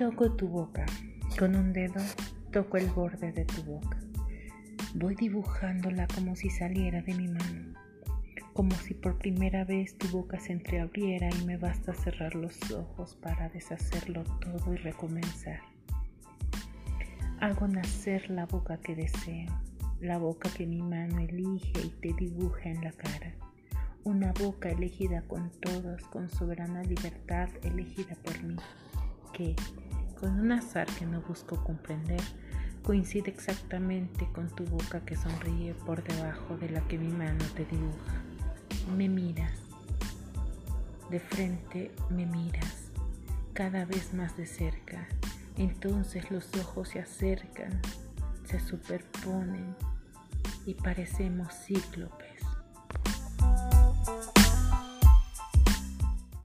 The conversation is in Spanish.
Toco tu boca. Con un dedo toco el borde de tu boca. Voy dibujándola como si saliera de mi mano, como si por primera vez tu boca se entreabriera y me basta cerrar los ojos para deshacerlo todo y recomenzar. Hago nacer la boca que deseo, la boca que mi mano elige y te dibuja en la cara. Una boca elegida con todos, con soberana libertad elegida por mí, que con un azar que no busco comprender, coincide exactamente con tu boca que sonríe por debajo de la que mi mano te dibuja. Me miras, de frente me miras, cada vez más de cerca. Entonces los ojos se acercan, se superponen y parecemos cíclopes.